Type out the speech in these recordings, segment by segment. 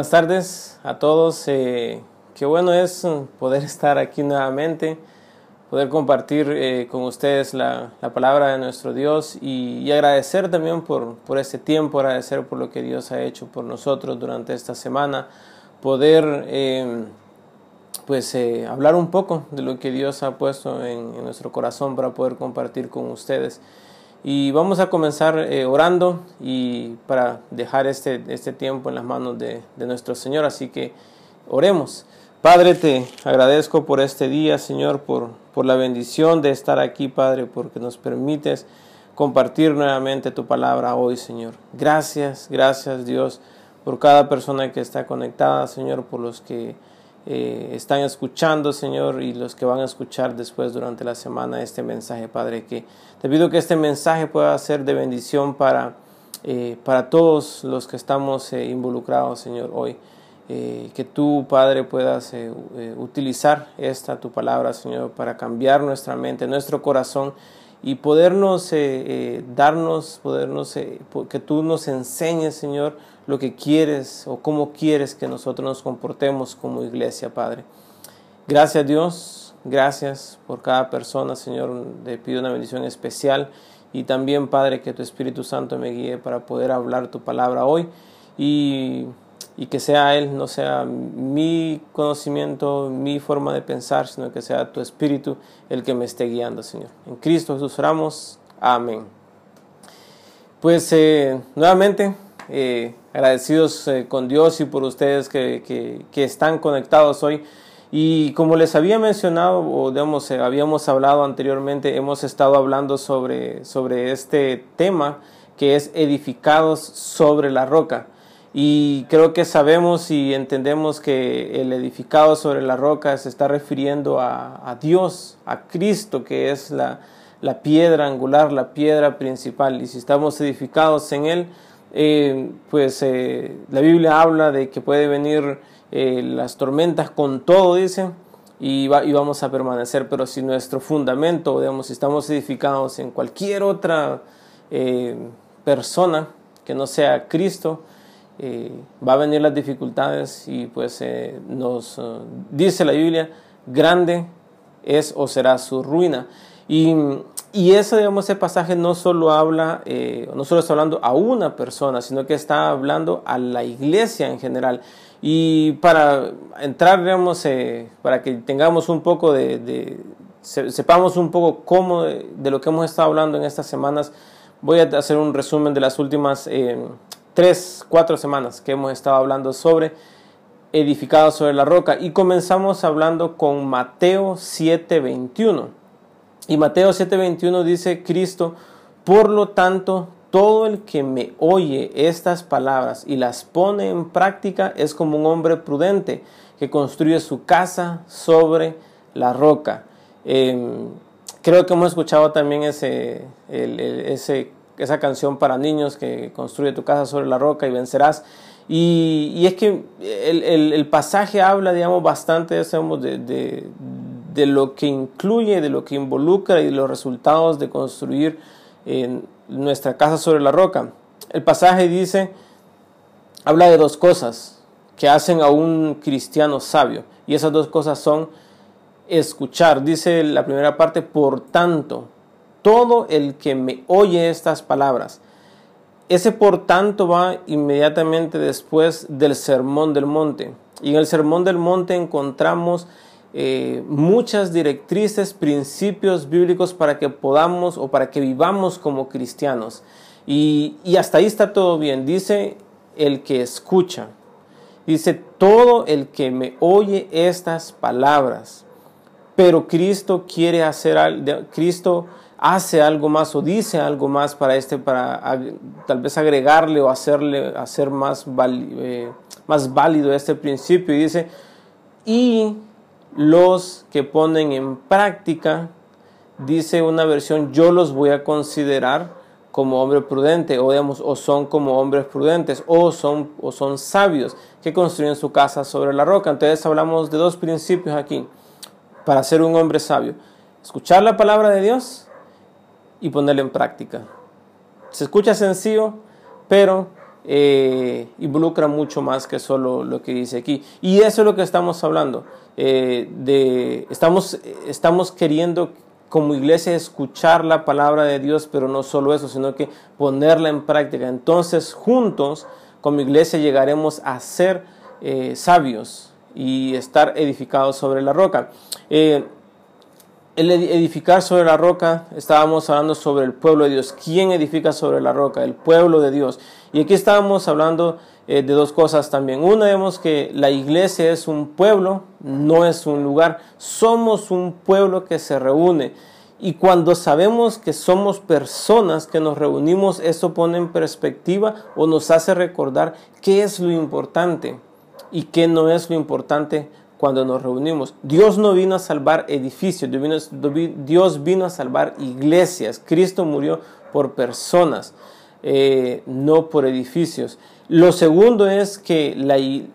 Buenas tardes a todos. Eh, qué bueno es poder estar aquí nuevamente, poder compartir eh, con ustedes la, palabra de nuestro Dios y, agradecer también por, por, este tiempo, agradecer por lo que Dios ha hecho por nosotros durante esta semana, poder eh, pues hablar un poco de lo que Dios ha puesto en, en nuestro corazón para poder compartir con ustedes. Y vamos a comenzar eh, orando y para dejar este, este tiempo en las manos de, de, nuestro Señor. Así que oremos. Padre, te agradezco por este día, Señor, por, por la bendición de estar aquí, Padre, porque nos permites compartir nuevamente tu palabra hoy, Señor. Gracias, gracias Dios por cada persona que está conectada, Señor, por los que eh, están escuchando, Señor, y los que van a escuchar después durante la semana este mensaje, Padre, que te pido que este mensaje pueda ser de bendición para, eh, para todos los que estamos eh, involucrados, Señor, hoy. que tú, Padre, puedas utilizar esta tu palabra, Señor, para cambiar nuestra mente, nuestro corazón y podernos darnos, podernos, que tú nos enseñes, Señor, lo que quieres o cómo quieres que nosotros nos comportemos como iglesia, Padre. Gracias Dios, gracias por cada persona, Señor. Te pido una bendición especial y también, Padre, que tu Espíritu Santo me guíe para poder hablar tu palabra hoy y, y que sea Él, no sea mi conocimiento, mi forma de pensar, sino que sea tu Espíritu el que me esté guiando, Señor. En Cristo Jesús oramos. Amén. Pues eh, nuevamente eh, agradecidos eh, con Dios y por ustedes que, están conectados hoy. Y como les había mencionado, o digamos, eh, habíamos hablado anteriormente, hemos estado hablando sobre, sobre este tema que es edificados sobre la roca. Y creo que sabemos y entendemos que el edificado sobre la roca se está refiriendo a, Dios, a Cristo, que es la, la piedra angular, la piedra principal. Y si estamos edificados en Él, eh, pues eh, la Biblia habla de que puede venir eh, las tormentas con todo, dice, y, vamos a permanecer, pero si nuestro fundamento, digamos, si estamos edificados en cualquier otra persona que no sea Cristo, va a venir las dificultades y pues nos dice la Biblia, grande es o será su ruina. Y ese, digamos, ese pasaje no solo habla, eh, no solo está hablando a una persona, sino que está hablando a la iglesia en general. Y para entrar, digamos, eh, para que tengamos un poco de, sepamos un poco cómo de, lo que hemos estado hablando en estas semanas, voy a hacer un resumen de las últimas eh, tres, cuatro semanas que hemos estado hablando sobre edificado sobre la roca. Y comenzamos hablando con Mateo 7:21. Y Mateo 7:21 dice Cristo, por lo tanto, todo el que me oye estas palabras y las pone en práctica es como un hombre prudente que construye su casa sobre la roca. Em, creo que hemos escuchado también ese, esa canción para niños que construye tu casa sobre la roca y vencerás. Y, es que el, pasaje habla, digamos, bastante de, de, de lo que incluye, de lo que involucra y los resultados de construir en nuestra casa sobre la roca. El pasaje dice, habla de dos cosas que hacen a un cristiano sabio. Y esas dos cosas son escuchar. Dice la primera parte, por tanto, todo el que me oye estas palabras. Ese por tanto va inmediatamente después del sermón del monte. Y en el sermón del monte encontramos eh, muchas directrices, principios bíblicos para que podamos o para que vivamos como cristianos. Y, hasta ahí está todo bien. Dice el que escucha. Dice todo el que me oye estas palabras. Pero Cristo quiere hacer algo, Cristo hace algo más o dice algo más para este, para tal vez agregarle o hacerle, hacer más, eh, más válido este principio. Y dice, y los que ponen en práctica, dice una versión, yo los voy a considerar como hombre prudente, o, digamos, o son como hombres prudentes, o son, o son sabios que construyen su casa sobre la roca. Entonces hablamos de dos principios aquí para ser un hombre sabio. Escuchar la palabra de Dios y ponerla en práctica. Se escucha sencillo, pero eh, involucra mucho más que solo lo que dice aquí. Y eso es lo que estamos hablando. Eh, de, estamos, estamos queriendo como iglesia escuchar la palabra de Dios, pero no solo eso, sino que ponerla en práctica. Entonces, juntos, como iglesia, llegaremos a ser eh, sabios y estar edificados sobre la roca. El edificar sobre la roca, estábamos hablando sobre el pueblo de Dios. ¿Quién edifica sobre la roca? El pueblo de Dios. Y aquí estábamos hablando eh, de dos cosas también. Una, vemos que la iglesia es un pueblo, no es un lugar. Somos un pueblo que se reúne. Y cuando sabemos que somos personas que nos reunimos, eso pone en perspectiva o nos hace recordar qué es lo importante y qué no es lo importante cuando nos reunimos. Dios no vino a salvar edificios, Dios vino a salvar iglesias. Cristo murió por personas. Eh, no por edificios. Lo segundo es que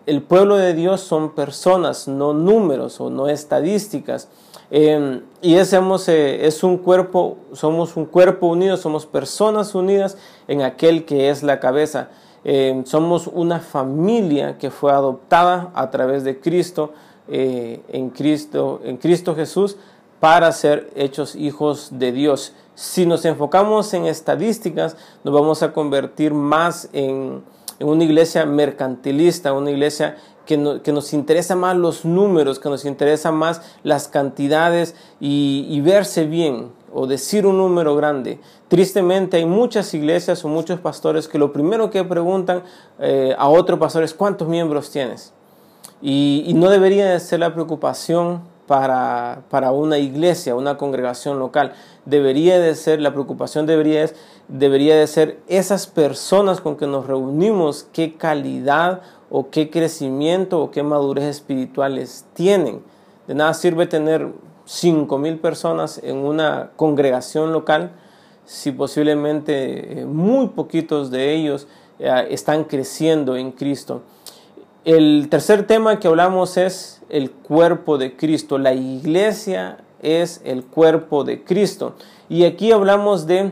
el pueblo de Dios son personas, no números o no estadísticas. Em, y es, eh, es un cuerpo, somos un cuerpo unido, somos personas unidas en aquel que es la cabeza. Em, somos una familia que fue adoptada a través de Cristo, eh, en Cristo, en Cristo Jesús, para ser hechos hijos de Dios. Si nos enfocamos en estadísticas, nos vamos a convertir más en, una iglesia mercantilista, una iglesia que, nos interesa más los números, que nos interesa más las cantidades y, verse bien o decir un número grande. Tristemente hay muchas iglesias o muchos pastores que lo primero que preguntan eh, a otro pastor es cuántos miembros tienes. Y, no debería ser la preocupación para, para, una iglesia, una congregación local. Debería de ser, la preocupación debería, debería de ser esas personas con que nos reunimos, qué calidad o qué crecimiento o qué madurez espirituales tienen. De nada sirve tener cinco mil personas en una congregación local si posiblemente eh, muy poquitos de ellos eh, están creciendo en Cristo. El tercer tema que hablamos es el cuerpo de Cristo. La iglesia es el cuerpo de Cristo. Y aquí hablamos de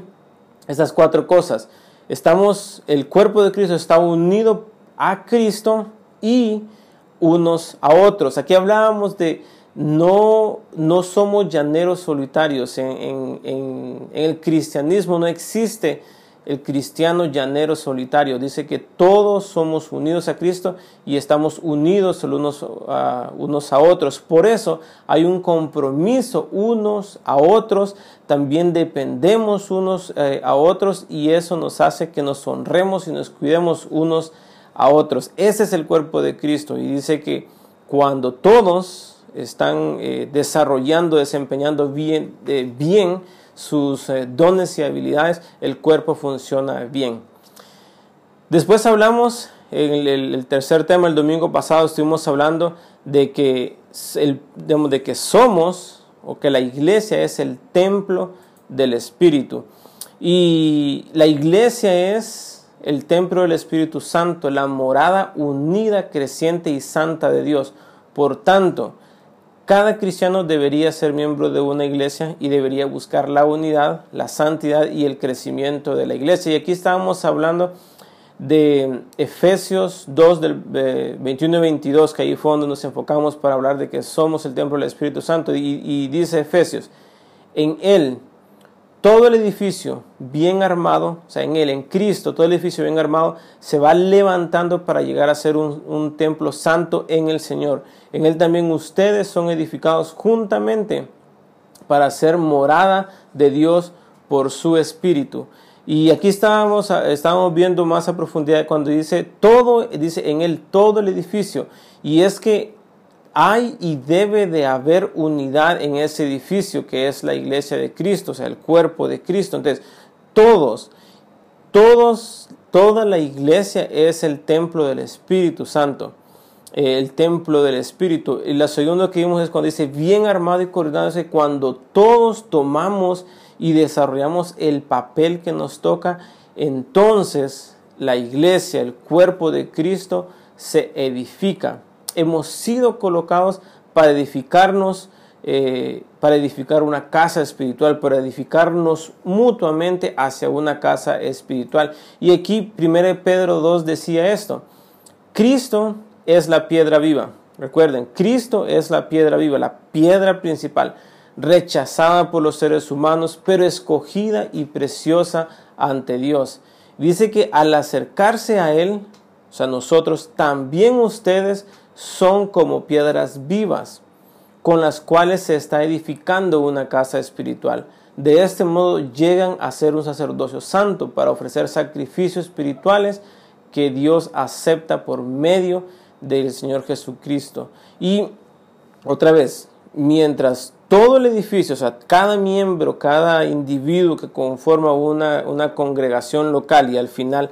estas cuatro cosas. Estamos, el cuerpo de Cristo está unido a Cristo y unos a otros. Aquí hablábamos de no, no somos llaneros solitarios. En, en el cristianismo no existe el cristiano llanero solitario. Dice que todos somos unidos a Cristo y estamos unidos unos a, otros. Por eso hay un compromiso unos a otros. También dependemos unos eh, a otros y eso nos hace que nos honremos y nos cuidemos unos a otros. Ese es el cuerpo de Cristo y dice que cuando todos están eh, desarrollando, desempeñando bien, eh, bien sus eh, dones y habilidades, el cuerpo funciona bien. Después hablamos, en el, tercer tema, el domingo pasado estuvimos hablando de que, el, de que somos, o que la iglesia es el templo del Espíritu. Y la iglesia es el templo del Espíritu Santo, la morada unida, creciente y santa de Dios. Por tanto, cada cristiano debería ser miembro de una iglesia y debería buscar la unidad, la santidad y el crecimiento de la iglesia. Y aquí estábamos hablando de Efesios 2 del 21 y 22, que ahí fue donde nos enfocamos para hablar de que somos el templo del Espíritu Santo. Y dice Efesios, en Él todo el edificio bien armado, o sea, en Él, en Cristo, todo el edificio bien armado, se va levantando para llegar a ser un, templo santo en el Señor. En Él también ustedes son edificados juntamente para ser morada de Dios por su Espíritu. Y aquí estábamos, estábamos viendo más a profundidad cuando dice todo, dice en Él todo el edificio. Y es que hay y debe de haber unidad en ese edificio que es la iglesia de Cristo, o sea, el cuerpo de Cristo. Entonces, todos, todos, toda la iglesia es el templo del Espíritu Santo, eh, el templo del Espíritu. Y la segunda que vimos es cuando dice bien armado y coordinado, cuando todos tomamos y desarrollamos el papel que nos toca, entonces la iglesia, el cuerpo de Cristo, se edifica hemos sido colocados para edificarnos eh, para edificar una casa espiritual, para edificarnos mutuamente hacia una casa espiritual. Y aquí 1 Pedro 2 decía esto, Cristo es la piedra viva. Recuerden, Cristo es la piedra viva, la piedra principal, rechazada por los seres humanos, pero escogida y preciosa ante Dios. Dice que al acercarse a Él, o sea, nosotros, también ustedes son como piedras vivas con las cuales se está edificando una casa espiritual. De este modo llegan a ser un sacerdocio santo para ofrecer sacrificios espirituales que Dios acepta por medio del Señor Jesucristo. Y otra vez, mientras todo el edificio, o sea, cada miembro, cada individuo que conforma una, una congregación local y al final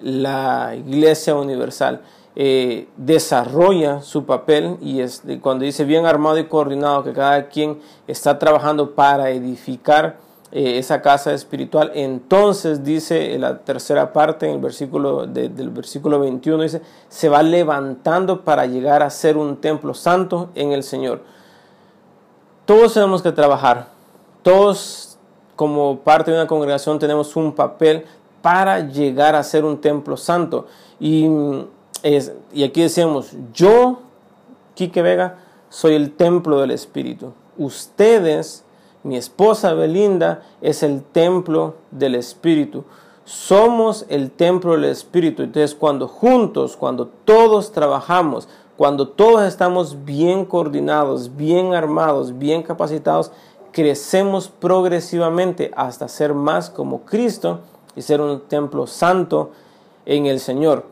la iglesia universal, eh, desarrolla su papel y es, cuando dice bien armado y coordinado, que cada quien está trabajando para edificar eh, esa casa espiritual, entonces dice en la tercera parte, en el versículo del versículo 21, dice, se va levantando para llegar a ser un templo santo en el Señor. Todos tenemos que trabajar, todos como parte de una congregación tenemos un papel para llegar a ser un templo santo. Y y aquí decimos, yo, Quique Vega, soy el templo del Espíritu. Ustedes, mi esposa Belinda, es el templo del Espíritu. Somos el templo del Espíritu. Entonces, cuando juntos, cuando todos trabajamos, cuando todos estamos bien coordinados, bien armados, bien capacitados, crecemos progresivamente hasta ser más como Cristo y ser un templo santo en el Señor.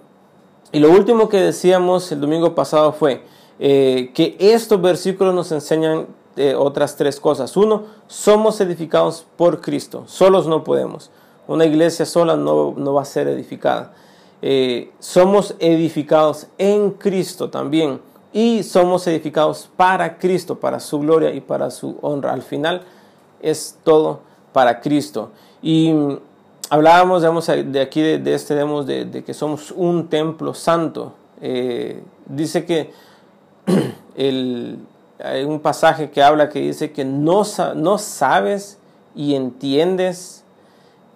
Y lo último que decíamos el domingo pasado fue eh, que estos versículos nos enseñan eh, otras tres cosas. Uno, somos edificados por Cristo, solos no podemos. Una iglesia sola no, va a ser edificada. Eh, somos edificados en Cristo también y somos edificados para Cristo, para su gloria y para su honra. Al final es todo para Cristo. Y hablábamos de aquí de, este demos de, que somos un templo santo. Eh, dice que hay un pasaje que habla que dice que no, no sabes y entiendes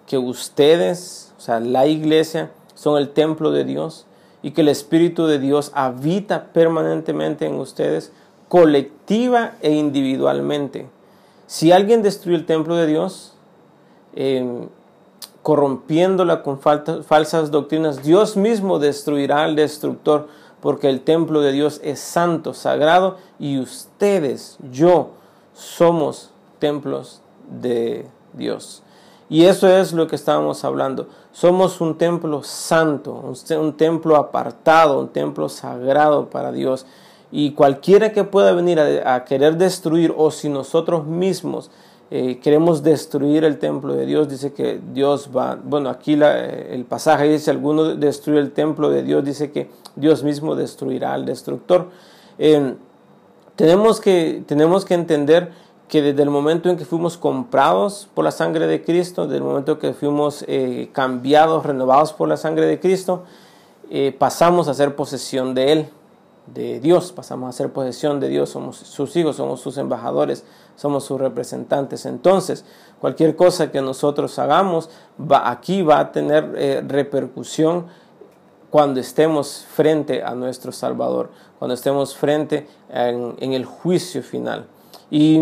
que ustedes, o sea, la iglesia, son el templo de Dios y que el Espíritu de Dios habita permanentemente en ustedes, colectiva e individualmente. Si alguien destruye el templo de Dios, eh, corrompiéndola con falsas doctrinas, Dios mismo destruirá al destructor, porque el templo de Dios es santo, sagrado, y ustedes, yo, somos templos de Dios. Y eso es lo que estábamos hablando. Somos un templo santo, un, templo apartado, un templo sagrado para Dios. Y cualquiera que pueda venir a querer destruir, o si nosotros mismos eh, queremos destruir el templo de Dios, dice que Dios va, bueno, aquí el pasaje dice, alguno destruye el templo de Dios, dice que Dios mismo destruirá al destructor. Eh, tenemos, que, tenemos que entender que desde el momento en que fuimos comprados por la sangre de Cristo, desde el momento que fuimos eh, cambiados, renovados por la sangre de Cristo, pasamos a ser posesión de Él de Dios, pasamos a ser posesión de Dios, somos sus hijos, somos sus embajadores, somos sus representantes. Entonces, cualquier cosa que nosotros hagamos va, aquí va a tener eh, repercusión cuando estemos frente a nuestro Salvador, cuando estemos frente en, el juicio final. Y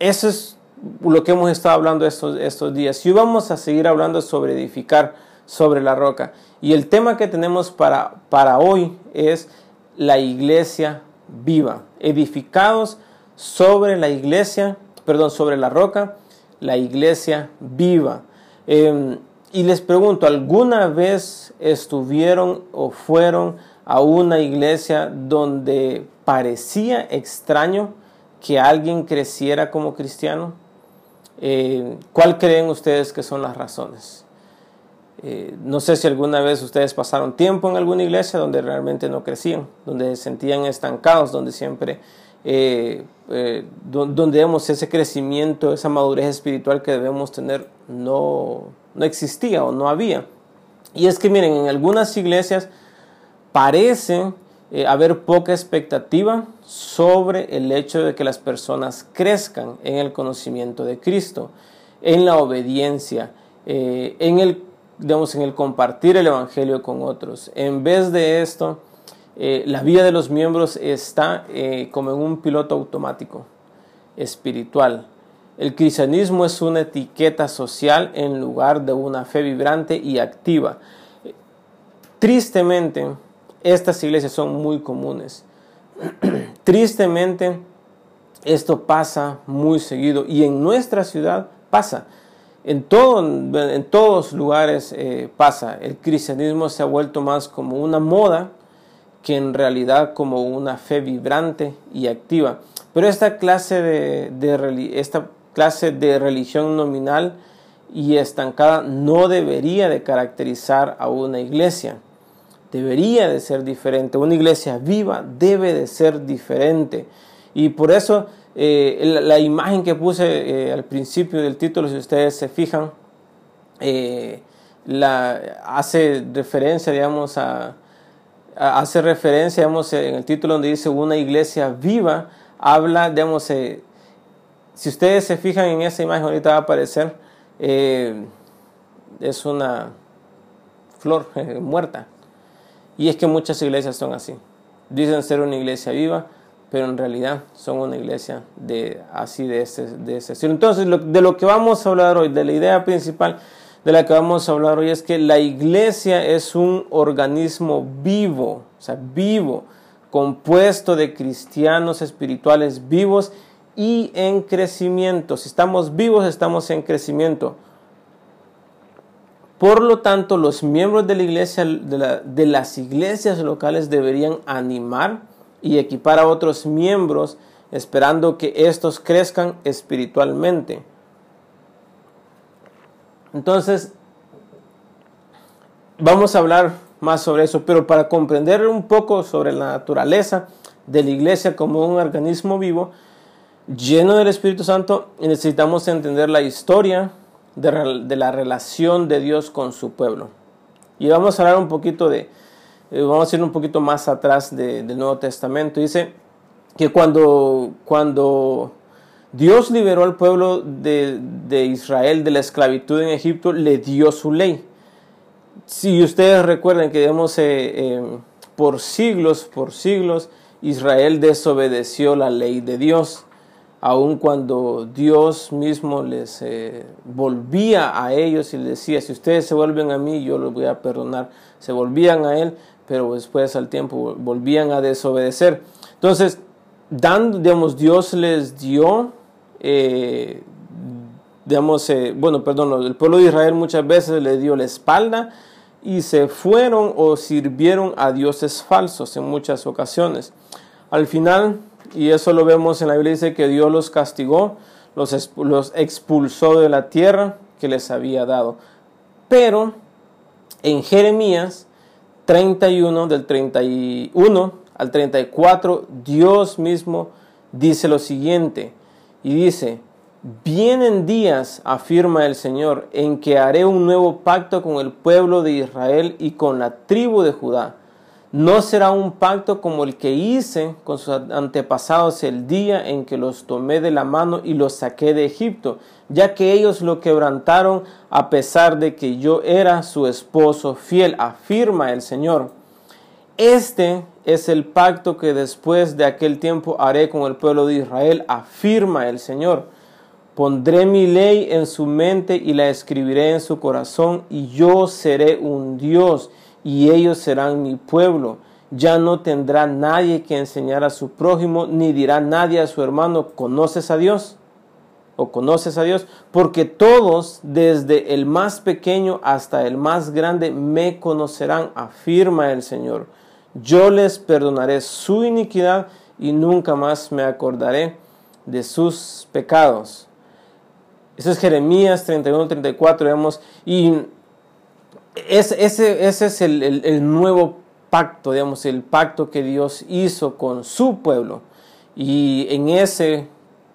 eso es lo que hemos estado hablando estos, estos días. Y vamos a seguir hablando sobre edificar sobre la roca. Y el tema que tenemos para, para hoy es la iglesia viva, edificados sobre la iglesia, perdón, sobre la roca, la iglesia viva. Em, y les pregunto, ¿alguna vez estuvieron o fueron a una iglesia donde parecía extraño que alguien creciera como cristiano? Eh, ¿Cuál creen ustedes que son las razones? Eh, no sé si alguna vez ustedes pasaron tiempo en alguna iglesia donde realmente no crecían, donde se sentían estancados, donde siempre, eh, eh, donde vemos ese crecimiento, esa madurez espiritual que debemos tener, no, no existía o no había. Y es que miren, en algunas iglesias parece eh, haber poca expectativa sobre el hecho de que las personas crezcan en el conocimiento de Cristo, en la obediencia, eh, en, el, en el compartir el Evangelio con otros. En vez de esto, eh, la vida de los miembros está como en un piloto automático espiritual. El cristianismo es una etiqueta social en lugar de una fe vibrante y activa. Tristemente, estas iglesias son muy comunes. Tristemente, esto pasa muy seguido y en nuestra ciudad pasa. En, todo, en todos lugares eh, pasa. El cristianismo se ha vuelto más como una moda que en realidad como una fe vibrante y activa. Pero esta clase de, esta clase de religión nominal y estancada no debería de caracterizar a una iglesia debería de ser diferente. Una iglesia viva debe de ser diferente. Y por eso eh, la, imagen que puse eh, al principio del título, si ustedes se fijan, eh, la, hace referencia, digamos, a, hace referencia, digamos, en el título donde dice una iglesia viva, habla, digamos, si ustedes se fijan en esa imagen, ahorita va a aparecer, es una flor muerta. Y es que muchas iglesias son así. Dicen ser una iglesia viva, pero en realidad son una iglesia de así de ese, de ese estilo. Entonces, de lo que vamos a hablar hoy, de la idea principal de la que vamos a hablar hoy es que la iglesia es un organismo vivo, o sea, vivo, compuesto de cristianos espirituales vivos y en crecimiento. Si estamos vivos, estamos en crecimiento. Por lo tanto, los miembros de la iglesia, de, las iglesias locales deberían animar y equipar a otros miembros esperando que estos crezcan espiritualmente. Entonces, vamos a hablar más sobre eso, pero para comprender un poco sobre la naturaleza de la iglesia como un organismo vivo, lleno del Espíritu Santo, necesitamos entender la historia, de, la relación de Dios con su pueblo. Y vamos a hablar un poquito de, eh, vamos a ir un poquito más atrás del Nuevo Testamento. Dice que cuando, cuando Dios liberó al pueblo de, Israel de la esclavitud en Egipto, le dio su ley. Si ustedes recuerdan que digamos, eh, eh, por siglos, por siglos, Israel desobedeció la ley de Dios aun cuando Dios mismo les eh, volvía a ellos y les decía, si ustedes se vuelven a mí, yo los voy a perdonar. Se volvían a Él, pero después al tiempo volvían a desobedecer. Entonces, dando, digamos, Dios les dio, eh, digamos, eh, bueno, perdón, el pueblo de Israel muchas veces le dio la espalda y se fueron o sirvieron a dioses falsos en muchas ocasiones. Al final, y eso lo vemos en la Biblia, dice que Dios los castigó, los, los expulsó de la tierra que les había dado. Pero en Jeremías 31, del 31 al 34, Dios mismo dice lo siguiente, y dice, Vienen días, afirma el Señor, en que haré un nuevo pacto con el pueblo de Israel y con la tribu de Judá no será un pacto como el que hice con sus antepasados el día en que los tomé de la mano y los saqué de Egipto, ya que ellos lo quebrantaron a pesar de que yo era su esposo fiel, afirma el Señor. Este es el pacto que después de aquel tiempo haré con el pueblo de Israel, afirma el Señor. Pondré mi ley en su mente y la escribiré en su corazón, y yo seré un Dios y ellos serán mi pueblo. Ya no tendrá nadie que enseñar a su prójimo, ni dirá nadie a su hermano, ¿conoces a Dios? ¿O conoces a Dios? Porque todos, desde el más pequeño hasta el más grande, me conocerán, afirma el Señor. Yo les perdonaré su iniquidad y nunca más me acordaré de sus pecados. Eso es Jeremías 31, 34, vemos, y ese, ese es el, nuevo pacto, digamos, el pacto que Dios hizo con su pueblo. Y en ese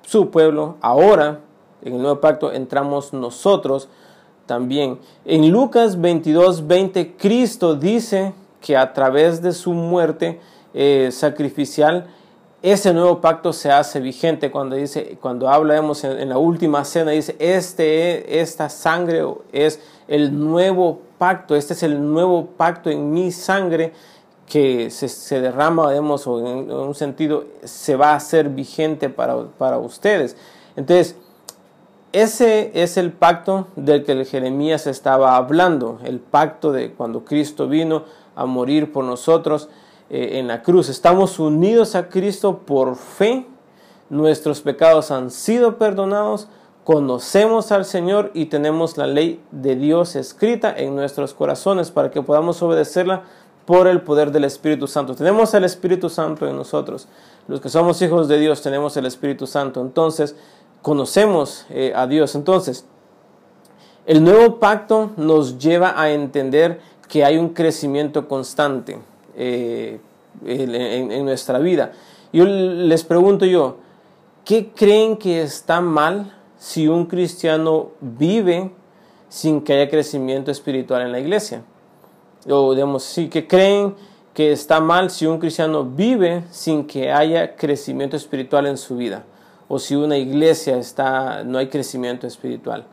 su pueblo, ahora, en el nuevo pacto, entramos nosotros también. En Lucas 22, 20, Cristo dice que a través de su muerte, eh, sacrificial, ese nuevo pacto se hace vigente cuando dice, cuando hablamos en, la última cena, dice, este, esta sangre es el nuevo pacto, este es el nuevo pacto en mi sangre que se, derrama, digamos, o en, un sentido se va a hacer vigente para, para ustedes. Entonces, ese es el pacto del que Jeremías estaba hablando, el pacto de cuando Cristo vino a morir por nosotros eh, en la cruz. Estamos unidos a Cristo por fe, nuestros pecados han sido perdonados, conocemos al Señor y tenemos la ley de Dios escrita en nuestros corazones para que podamos obedecerla por el poder del Espíritu Santo. Tenemos el Espíritu Santo en nosotros. Los que somos hijos de Dios tenemos el Espíritu Santo. Entonces, conocemos eh, a Dios. Entonces, el nuevo pacto nos lleva a entender que hay un crecimiento constante eh, en, nuestra vida. Yo les pregunto yo, ¿qué creen que está mal si un cristiano vive sin que haya crecimiento espiritual en la iglesia? O digamos, sí, ¿qué creen que está mal si un cristiano vive sin que haya crecimiento espiritual en su vida? o si una iglesia está, no hay crecimiento espiritual.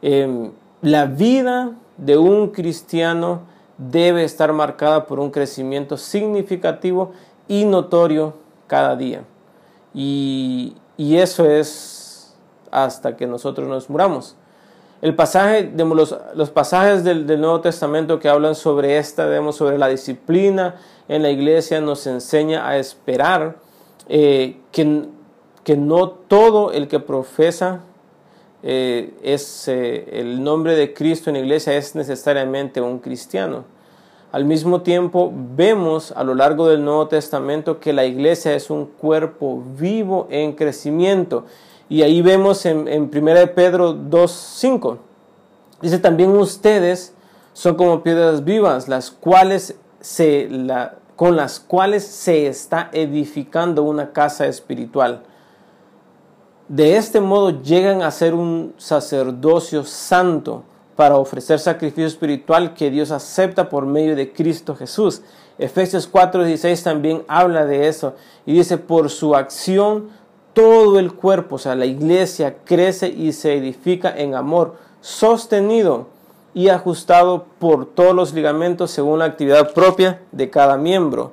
Em, la vida de un cristiano debe estar marcada por un crecimiento significativo y notorio cada día. Y, eso es hasta que nosotros nos muramos. El pasaje, los, pasajes del, Nuevo Testamento que hablan sobre esta, sobre la disciplina en la iglesia, nos enseña a esperar eh, que que no todo el que profesa eh, es eh, el nombre de Cristo en la iglesia es necesariamente un cristiano. Al mismo tiempo, vemos a lo largo del Nuevo Testamento que la iglesia es un cuerpo vivo en crecimiento. Y ahí vemos en, en 1 Pedro 2.5. Dice también ustedes son como piedras vivas, las cuales se, la, con las cuales se está edificando una casa espiritual de este modo llegan a ser un sacerdocio santo para ofrecer sacrificio espiritual que Dios acepta por medio de Cristo Jesús. Efesios 4:16 también habla de eso y dice, por su acción todo el cuerpo, o sea, la iglesia crece y se edifica en amor, sostenido y ajustado por todos los ligamentos según la actividad propia de cada miembro.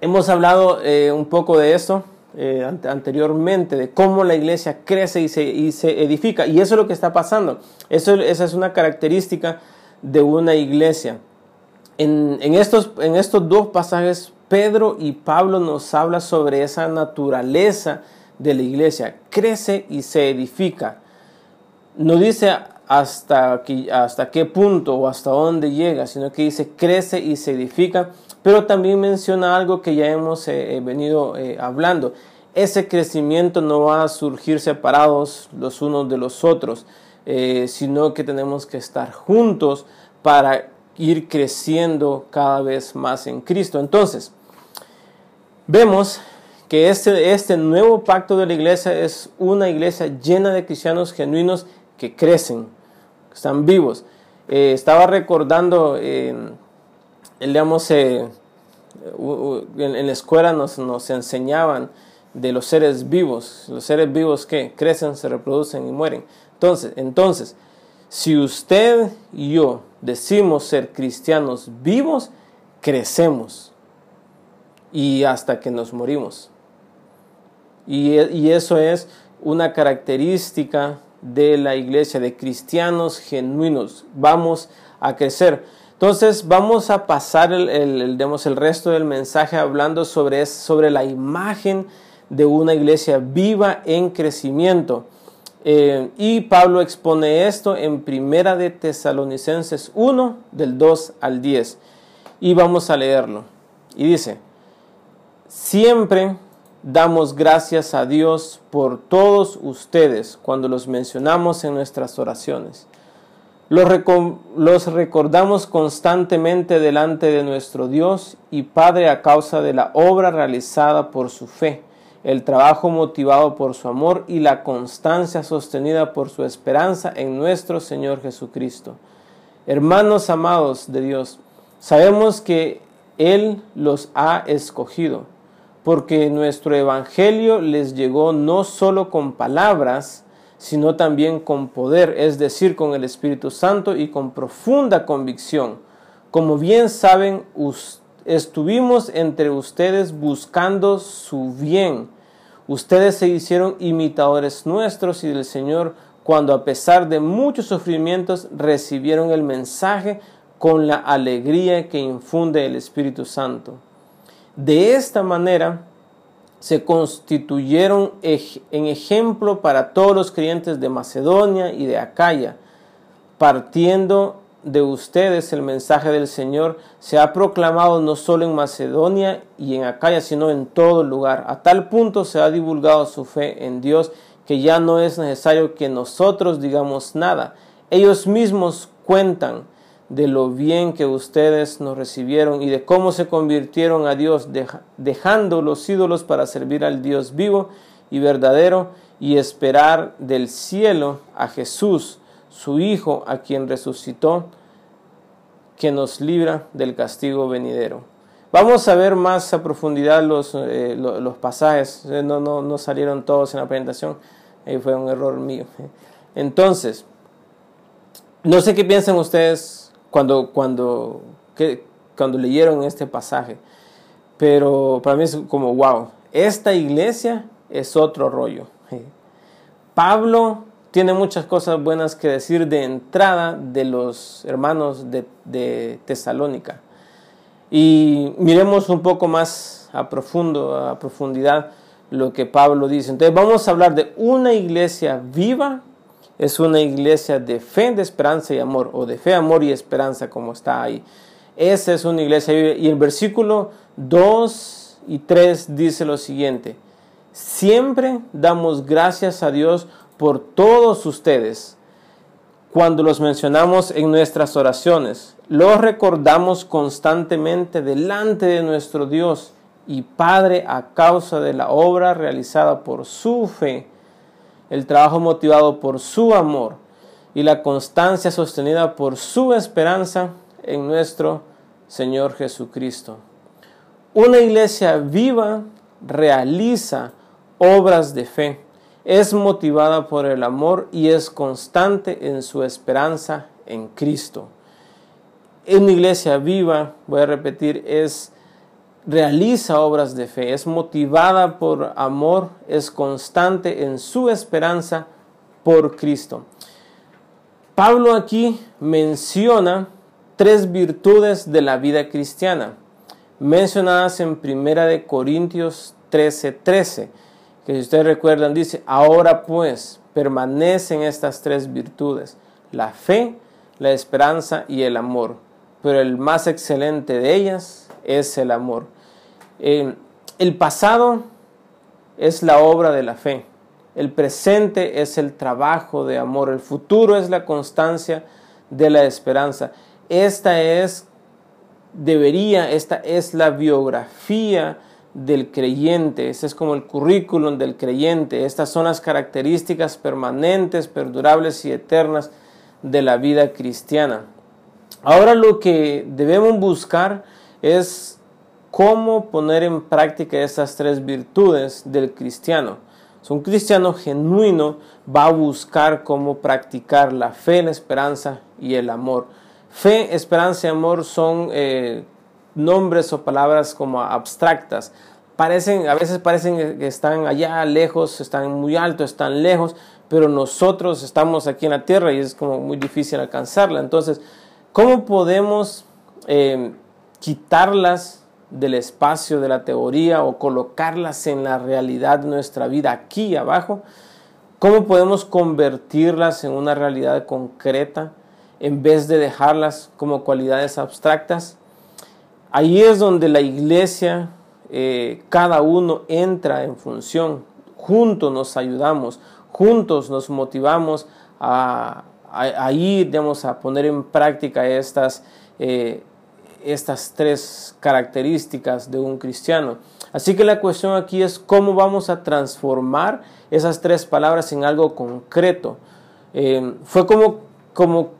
Hemos hablado eh, un poco de esto eh, anteriormente, de cómo la iglesia crece y se, y se, edifica. Y eso es lo que está pasando. Eso, esa es una característica de una iglesia. En, en, estos, en estos dos pasajes, Pedro y Pablo nos habla sobre esa naturaleza de la iglesia. Crece y se edifica. No dice hasta, hasta qué punto o hasta dónde llega, sino que dice crece y se edifica pero también menciona algo que ya hemos eh, eh, venido eh, hablando. Ese crecimiento no va a surgir separados los unos de los otros, sino que tenemos que estar juntos para ir creciendo cada vez más en Cristo. Entonces, vemos que este, este nuevo pacto de la iglesia es una iglesia llena de cristianos genuinos que crecen, que están vivos. estaba recordando eh, en, la escuela nos, nos, enseñaban de los seres vivos. Los seres vivos que crecen, se reproducen y mueren. Entonces, entonces, si usted y yo decimos ser cristianos vivos, crecemos y hasta que nos morimos. Y, y eso es una característica de la iglesia, de cristianos genuinos. Vamos a crecer. Entonces vamos a pasar el, el, el resto del mensaje hablando sobre, sobre la imagen de una iglesia viva en crecimiento. Eh, y Pablo expone esto en Primera de Tesalonicenses 1, del 2 al 10. Y vamos a leerlo. Y dice, siempre damos gracias a Dios por todos ustedes cuando los mencionamos en nuestras oraciones los, recordamos constantemente delante de nuestro Dios y Padre a causa de la obra realizada por su fe, el trabajo motivado por su amor y la constancia sostenida por su esperanza en nuestro Señor Jesucristo. Hermanos amados de Dios, sabemos que Él los ha escogido, porque nuestro Evangelio les llegó no solo con palabras, sino también con poder, es decir, con el Espíritu Santo y con profunda convicción. Como bien saben, estuvimos entre ustedes buscando su bien. Ustedes se hicieron imitadores nuestros y del Señor cuando a pesar de muchos sufrimientos recibieron el mensaje con la alegría que infunde el Espíritu Santo. De esta manera se constituyeron en ejemplo para todos los creyentes de Macedonia y de Acaya. Partiendo de ustedes el mensaje del Señor se ha proclamado no solo en Macedonia y en Acaya, sino en todo lugar. A tal punto se ha divulgado su fe en Dios que ya no es necesario que nosotros digamos nada. Ellos mismos cuentan de lo bien que ustedes nos recibieron y de cómo se convirtieron a Dios, dejando los ídolos para servir al Dios vivo y verdadero y esperar del cielo a Jesús, su Hijo, a quien resucitó, que nos libra del castigo venidero. Vamos a ver más a profundidad los, eh, los, pasajes, no, no, no salieron todos en la presentación fue un error mío. Entonces, no sé qué piensan ustedes cuando, cuando, cuando leyeron este pasaje, pero para mí es como, wow, esta iglesia es otro rollo. Pablo tiene muchas cosas buenas que decir de entrada de los hermanos de, de Tesalónica. Y miremos un poco más a profundo, a profundidad, lo que Pablo dice. Entonces vamos a hablar de una iglesia viva, es una iglesia de fe, de esperanza y amor, o de fe, amor y esperanza, como está ahí. Esa es una iglesia. Y el versículo 2 y 3 dice lo siguiente, siempre damos gracias a Dios por todos ustedes. Cuando los mencionamos en nuestras oraciones, los recordamos constantemente delante de nuestro Dios y Padre a causa de la obra realizada por su fe, el trabajo motivado por su amor y la constancia sostenida por su esperanza en nuestro Señor Jesucristo. Una iglesia viva realiza obras de fe, es motivada por el amor y es constante en su esperanza en Cristo. Una iglesia viva, voy a repetir, es realiza obras de fe, es motivada por amor, es constante en su esperanza por Cristo. Pablo aquí menciona tres virtudes de la vida cristiana, mencionadas en Primera de Corintios 13:13, 13, que si ustedes recuerdan dice, ahora pues permanecen estas tres virtudes, la fe, la esperanza y el amor, pero el más excelente de ellas es el amor. Eh, el pasado es la obra de la fe. El presente es el trabajo de amor. El futuro es la constancia de la esperanza. Esta es, debería, esta es la biografía del creyente. Este es como el currículum del creyente. Estas son las características permanentes, perdurables y eternas de la vida cristiana. Ahora lo que debemos buscar es cómo poner en práctica esas tres virtudes del cristiano. un cristiano genuino va a buscar cómo practicar la fe, la esperanza y el amor. Fe, esperanza y amor son eh, nombres o palabras como abstractas. Parecen, a veces parecen que están allá lejos, están muy altos, están lejos, pero nosotros estamos aquí en la tierra y es como muy difícil alcanzarla. Entonces, ¿cómo podemos eh, quitarlas del espacio de la teoría o colocarlas en la realidad de nuestra vida aquí abajo, ¿cómo podemos convertirlas en una realidad concreta en vez de dejarlas como cualidades abstractas? Ahí es donde la iglesia, eh, cada uno entra en función, juntos nos ayudamos, juntos nos motivamos a, ir, a poner en práctica estas, eh, estas tres características de un cristiano. Así que la cuestión aquí es cómo vamos a transformar esas tres palabras en algo concreto. Eh, fue como, como,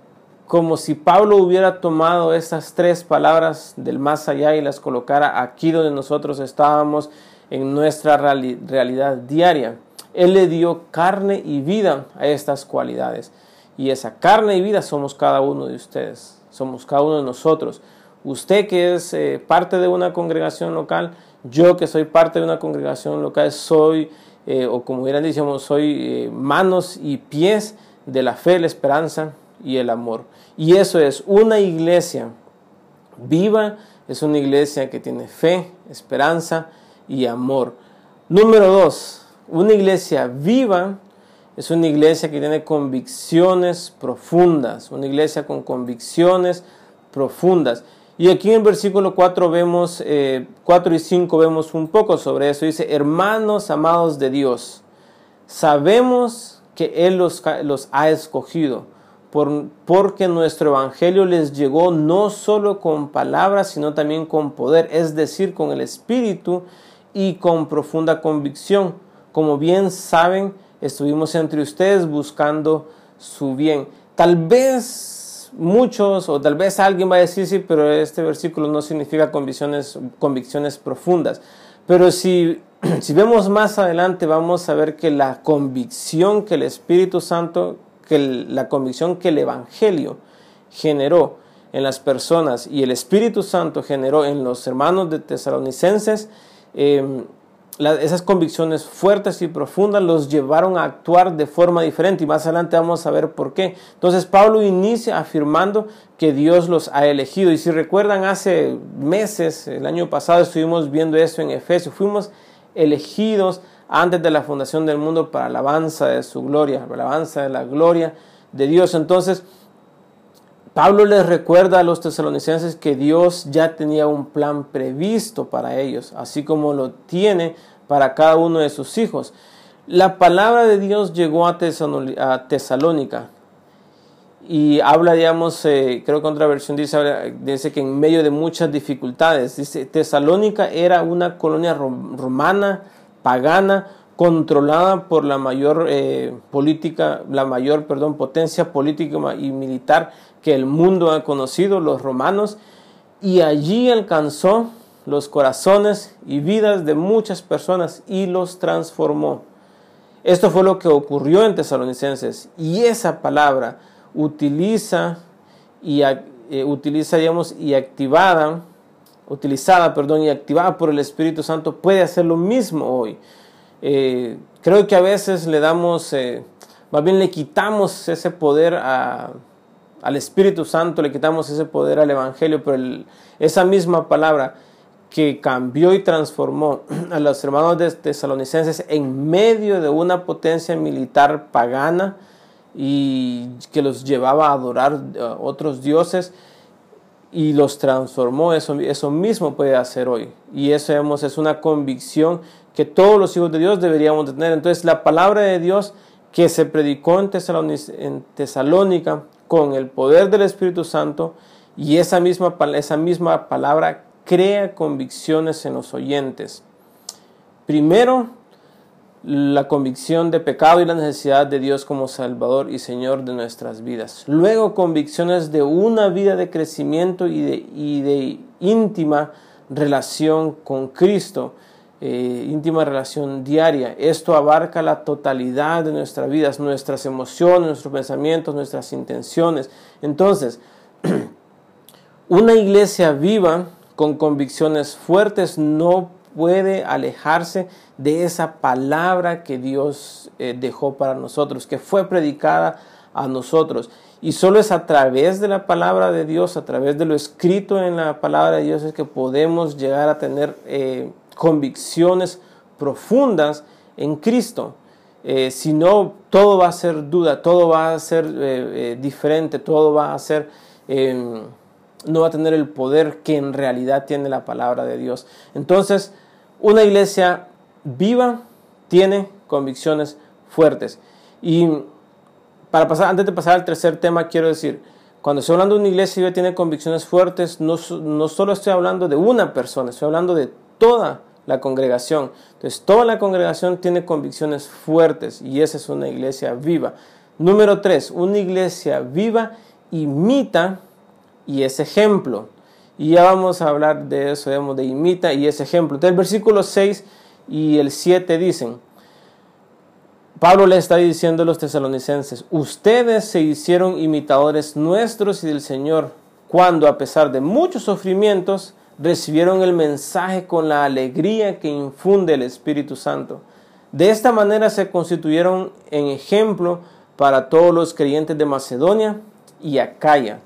como si Pablo hubiera tomado estas tres palabras del más allá y las colocara aquí donde nosotros estábamos en nuestra realidad diaria. Él le dio carne y vida a estas cualidades. Y esa carne y vida somos cada uno de ustedes, somos cada uno de nosotros. Usted que es eh, parte de una congregación local, yo que soy parte de una congregación local, soy, eh, o como hubieran dicho, soy eh, manos y pies de la fe, la esperanza y el amor. Y eso es una iglesia viva, es una iglesia que tiene fe, esperanza y amor. Número dos, una iglesia viva es una iglesia que tiene convicciones profundas, una iglesia con convicciones profundas. Y aquí en el versículo 4 vemos, 4 eh, y 5 vemos un poco sobre eso. Dice, hermanos amados de Dios, sabemos que Él los, los ha escogido, por, porque nuestro evangelio les llegó no solo con palabras, sino también con poder, es decir, con el Espíritu y con profunda convicción. Como bien saben, estuvimos entre ustedes buscando su bien. Tal vez muchos, o tal vez alguien va a decir, sí, pero este versículo no significa convicciones, convicciones profundas. Pero si, si vemos más adelante, vamos a ver que la convicción que el Espíritu Santo, que la convicción que el Evangelio generó en las personas y el Espíritu Santo generó en los hermanos de tesalonicenses, eh, esas convicciones fuertes y profundas los llevaron a actuar de forma diferente y más adelante vamos a ver por qué. Entonces Pablo inicia afirmando que Dios los ha elegido y si recuerdan hace meses, el año pasado estuvimos viendo eso en Efesios, fuimos elegidos antes de la fundación del mundo para la alabanza de su gloria, la alabanza de la gloria de Dios. Entonces, Pablo les recuerda a los tesalonicenses que Dios ya tenía un plan previsto para ellos, así como lo tiene para cada uno de sus hijos. La palabra de Dios llegó a, Tesalónica. Y habla, digamos, eh, creo que otra versión dice, que en medio de muchas dificultades, dice, Tesalónica era una colonia romana, pagana, controlada por la mayor eh, política, la mayor, perdón, potencia política y militar que el mundo ha conocido, los romanos, y allí alcanzó los corazones y vidas de muchas personas y los transformó. Esto fue lo que ocurrió en Tesalonicenses y esa palabra utiliza y eh, utiliza, digamos, y activada, utilizada, perdón, y activada por el Espíritu Santo puede hacer lo mismo hoy. Eh, creo que a veces le damos, eh, más bien le quitamos ese poder a, al Espíritu Santo, le quitamos ese poder al Evangelio, pero esa misma palabra que cambió y transformó a los hermanos de tesalonicenses en medio de una potencia militar pagana y que los llevaba a adorar otros dioses y los transformó, eso, eso mismo puede hacer hoy. Y eso es una convicción que todos los hijos de Dios deberíamos tener. Entonces la palabra de Dios que se predicó en, en Tesalónica con el poder del Espíritu Santo y esa misma, esa misma palabra crea convicciones en los oyentes. Primero, la convicción de pecado y la necesidad de Dios como Salvador y Señor de nuestras vidas. Luego, convicciones de una vida de crecimiento y de, íntima relación con Cristo, eh, íntima relación diaria. Esto abarca la totalidad de nuestras vidas, nuestras emociones, nuestros pensamientos, nuestras intenciones. Entonces, una iglesia viva con convicciones fuertes no puede alejarse de esa palabra que Dios eh, dejó para nosotros, que fue predicada a nosotros. Y solo es a través de la palabra de Dios, a través de lo escrito en la palabra de Dios, es que podemos llegar a tener eh, convicciones profundas en Cristo. Eh, si no, todo va a ser duda, todo va a ser diferente, todo va a ser em, no va a tener el poder que en realidad tiene la palabra de Dios. Entonces, una iglesia viva tiene convicciones fuertes. Y para pasar, antes de pasar al tercer tema, quiero decir, cuando estoy hablando de una iglesia que tiene convicciones fuertes, no, no solo estoy hablando de una persona, estoy hablando de toda la congregación. Entonces, toda la congregación tiene convicciones fuertes y esa es una iglesia viva. Número tres, una iglesia viva imita y es ejemplo. Y ya vamos a hablar de eso, digamos, de imita y es ejemplo. Entonces el versículo 6 y el 7 dicen, Pablo le está diciendo a los tesalonicenses, ustedes se hicieron imitadores nuestros y del Señor cuando a pesar de muchos sufrimientos recibieron el mensaje con la alegría que infunde el Espíritu Santo. De esta manera se constituyeron en ejemplo para todos los creyentes de Macedonia y Acaya.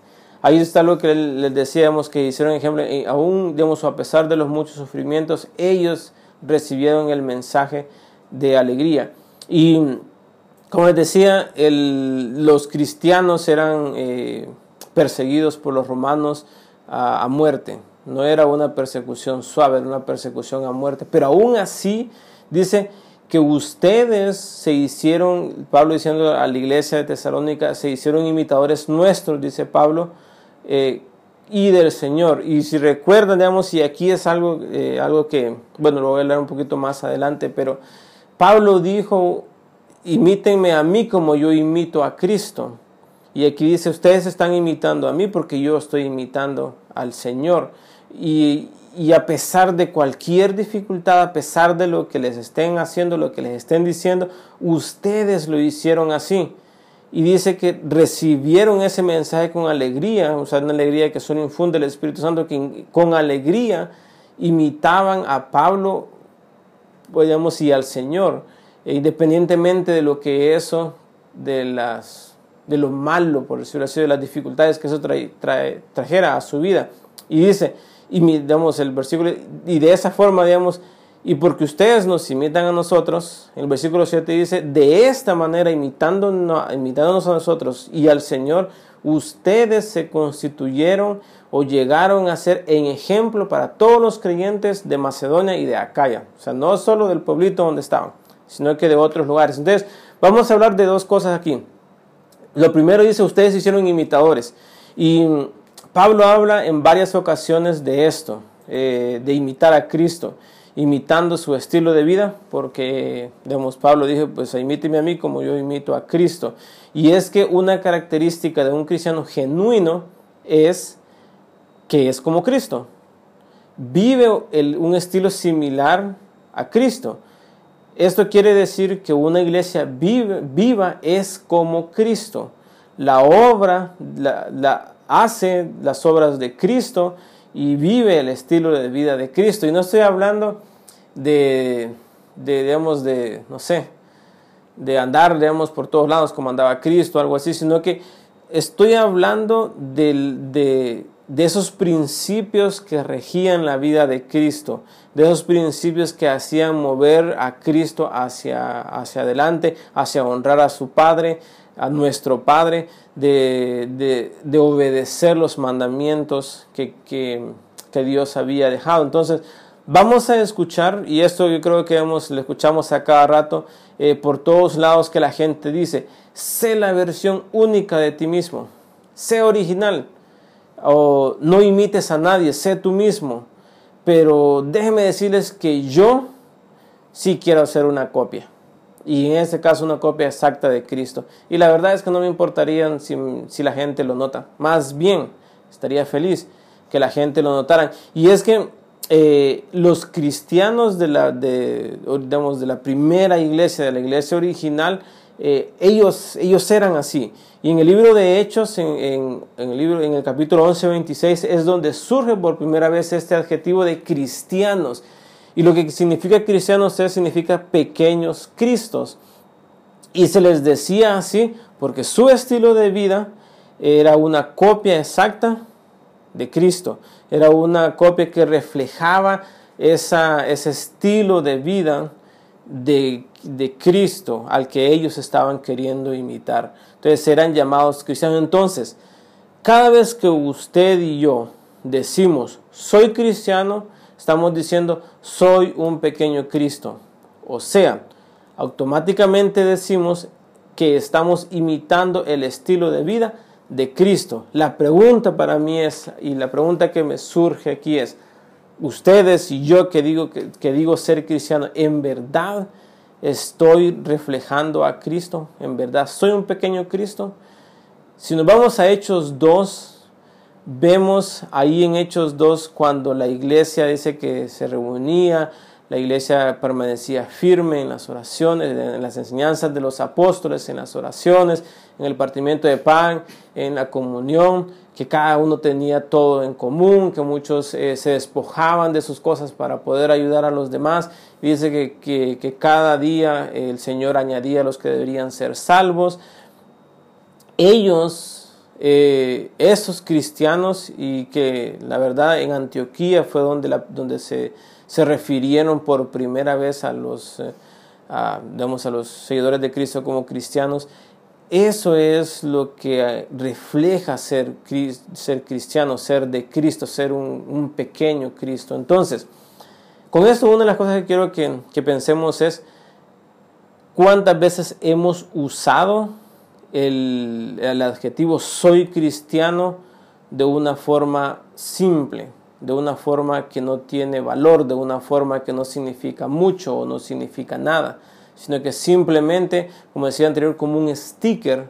Ahí está lo que les decíamos que hicieron ejemplo, eh, aún digamos, a pesar de los muchos sufrimientos, ellos recibieron el mensaje de alegría. Y como les decía, los cristianos eran eh, perseguidos por los romanos a, muerte. No era una persecución suave, era una persecución a muerte. Pero aún así, dice que ustedes se hicieron, Pablo diciendo a la iglesia de Tesalónica, se hicieron imitadores nuestros, dice Pablo, eh, y del Señor. Y si recuerdan, digamos, y aquí es algo, eh, algo que, bueno, lo voy a hablar un poquito más adelante, pero Pablo dijo, imítenme a mí como yo imito a Cristo. Y aquí dice, ustedes están imitando a mí porque yo estoy imitando al Señor. Y, y, a pesar de cualquier dificultad, a pesar de lo que les estén haciendo, lo que les estén diciendo, ustedes lo hicieron así. Y dice que recibieron ese mensaje con alegría, o sea, una alegría que solo infunde el Espíritu Santo, que con alegría imitaban a Pablo, y al Señor, e independientemente de lo que eso, de las de lo malo, por decirlo así, de las dificultades que eso trajera a su vida. Y dice, y digamos, el versículo, y de esa forma, digamos, y porque ustedes nos imitan a nosotros, el versículo 7 dice, de esta manera, imitándonos, a nosotros y al Señor, ustedes se constituyeron o llegaron a ser en ejemplo para todos los creyentes de Macedonia y de Acaya. O sea, no solo del pueblito donde estaban, sino que de otros lugares. Entonces, vamos a hablar de dos cosas aquí. Lo primero dice, ustedes hicieron imitadores. Y Pablo habla en varias ocasiones de esto, eh, de imitar a Cristo, imitando su estilo de vida, porque, digamos, Pablo dijo, pues imíteme a mí como yo imito a Cristo. Y es que una característica de un cristiano genuino es que es como Cristo. Vive un estilo similar a Cristo. Esto quiere decir que una iglesia viva, es como Cristo. La obra la, hace las obras de Cristo y vive el estilo de vida de Cristo. Y no estoy hablando de, digamos, de, no sé, de andar, digamos, por todos lados como andaba Cristo, algo así, sino que estoy hablando de, de esos principios que regían la vida de Cristo de esos principios que hacían mover a Cristo hacia, hacia adelante, hacia honrar a su Padre, a nuestro Padre, de, obedecer los mandamientos que, Dios había dejado. Entonces, vamos a escuchar, y esto yo creo que hemos, lo escuchamos a cada rato, eh, por todos lados que la gente dice, sé la versión única de ti mismo, sé original, o no imites a nadie, sé tú mismo. Pero déjenme decirles que yo sí quiero hacer una copia. Y en este caso una copia exacta de Cristo. Y la verdad es que no me importaría si, la gente lo nota. Más bien, estaría feliz que la gente lo notara. Y es que eh, los cristianos de la, de, digamos, de la primera iglesia, de la iglesia original, eh, ellos, ellos eran así. Y en el libro de Hechos, en, el, libro, en el capítulo 11, 26, es donde surge por primera vez este adjetivo de cristianos. Y lo que significa cristianos es, significa pequeños cristos. Y se les decía así porque su estilo de vida era una copia exacta de Cristo. Era una copia que reflejaba ese estilo de vida de, de Cristo al que ellos estaban queriendo imitar. Entonces serán llamados cristianos. Entonces, cada vez que usted y yo decimos soy cristiano, estamos diciendo soy un pequeño Cristo. O sea, automáticamente decimos que estamos imitando el estilo de vida de Cristo. La pregunta para mí es, y la pregunta que me surge aquí es, ustedes y yo que digo, que, digo ser cristiano, ¿en verdad estoy reflejando a Cristo, en verdad soy un pequeño Cristo. Si nos vamos a Hechos 2, vemos ahí en Hechos 2 cuando la iglesia dice que se reunía, la iglesia permanecía firme en las oraciones, en las enseñanzas de los apóstoles, en las oraciones, en el partimiento de pan, en la comunión, que cada uno tenía todo en común, que muchos eh, se despojaban de sus cosas para poder ayudar a los demás. Dice que, cada día el Señor añadía a los que deberían ser salvos. Ellos, eh, esos cristianos, y que la verdad en Antioquía fue donde, donde se, se refirieron por primera vez a los, eh, a, los seguidores de Cristo como cristianos, eso es lo que eh, refleja ser, ser cristiano, ser de Cristo, ser un, pequeño Cristo. Entonces, con esto una de las cosas que quiero que, que pensemos es cuántas veces hemos usado el, adjetivo soy cristiano de una forma simple, de una forma que no tiene valor, de una forma que no significa mucho o no significa nada sino que simplemente, como decía anterior, como un sticker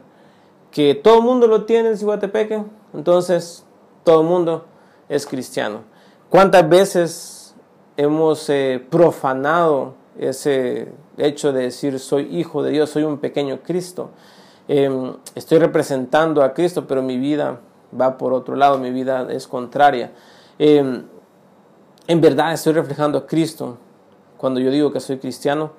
que todo el mundo lo tiene en Cihuatepeque, entonces todo el mundo es cristiano. ¿Cuántas veces hemos eh, profanado ese hecho de decir soy hijo de Dios, soy un pequeño Cristo? Em, estoy representando a Cristo, pero mi vida va por otro lado, mi vida es contraria. Em, en verdad estoy reflejando a Cristo cuando yo digo que soy cristiano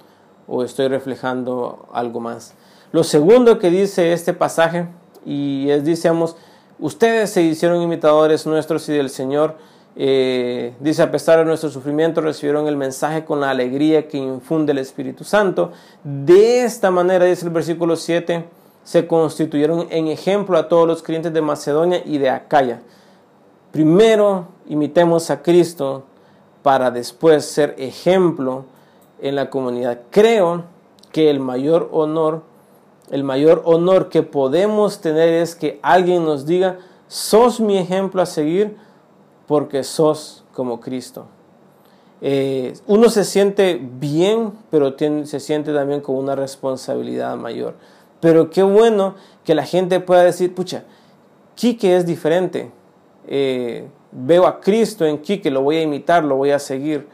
o estoy reflejando algo más. Lo segundo que dice este pasaje, y es, decíamos, ustedes se hicieron imitadores nuestros y del Señor, eh, dice, a pesar de nuestro sufrimiento, recibieron el mensaje con la alegría que infunde el Espíritu Santo. De esta manera, dice el versículo 7, se constituyeron en ejemplo a todos los creyentes de Macedonia y de Acaya. Primero imitemos a Cristo para después ser ejemplo en la comunidad. Creo que el mayor honor, el mayor honor que podemos tener es que alguien nos diga, sos mi ejemplo a seguir porque sos como Cristo. Eh, uno se siente bien, pero se siente también con una responsabilidad mayor. Pero qué bueno que la gente pueda decir, pucha, Quique es diferente. Eh, veo a Cristo en Quique, lo voy a imitar, lo voy a seguir.